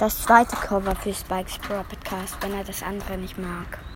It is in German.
das zweite Cover für Spikes Pro Podcast, wenn er das andere nicht mag.